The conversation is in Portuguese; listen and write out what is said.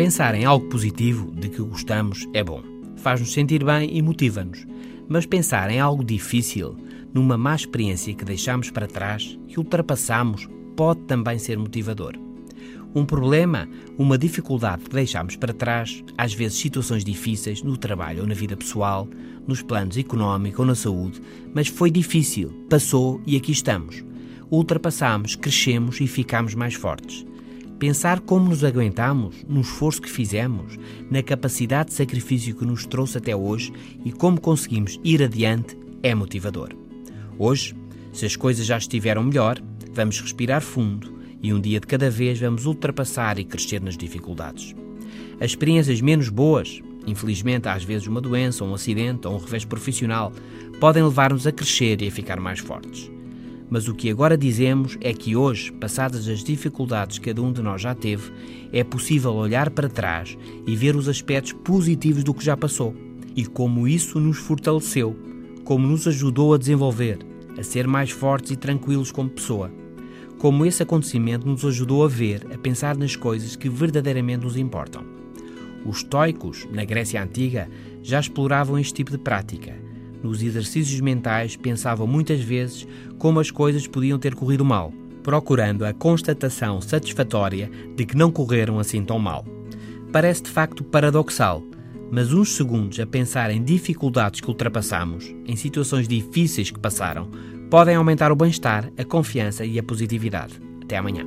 Pensar em algo positivo de que gostamos é bom. Faz-nos sentir bem e motiva-nos. Mas pensar em algo difícil, numa má experiência que deixamos para trás, que ultrapassamos, pode também ser motivador. Um problema, uma dificuldade que deixamos para trás, às vezes situações difíceis no trabalho ou na vida pessoal, nos planos económicos ou na saúde, mas foi difícil, passou e aqui estamos. Ultrapassamos, crescemos e ficamos mais fortes. Pensar como nos aguentamos, no esforço que fizemos, na capacidade de sacrifício que nos trouxe até hoje e como conseguimos ir adiante é motivador. Hoje, se as coisas já estiveram melhor, vamos respirar fundo e um dia de cada vez vamos ultrapassar e crescer nas dificuldades. As experiências menos boas, infelizmente às vezes uma doença, um acidente ou um revés profissional, podem levar-nos a crescer e a ficar mais fortes. Mas o que agora dizemos é que hoje, passadas as dificuldades que cada um de nós já teve, é possível olhar para trás e ver os aspectos positivos do que já passou e como isso nos fortaleceu, como nos ajudou a desenvolver, a ser mais fortes e tranquilos como pessoa. Como esse acontecimento nos ajudou a ver, a pensar nas coisas que verdadeiramente nos importam. Os estoicos, na Grécia Antiga, já exploravam este tipo de prática nos exercícios mentais, pensavam muitas vezes como as coisas podiam ter corrido mal, procurando a constatação satisfatória de que não correram assim tão mal. Parece de facto paradoxal, mas uns segundos a pensar em dificuldades que ultrapassamos, em situações difíceis que passaram, podem aumentar o bem-estar, a confiança e a positividade. Até amanhã.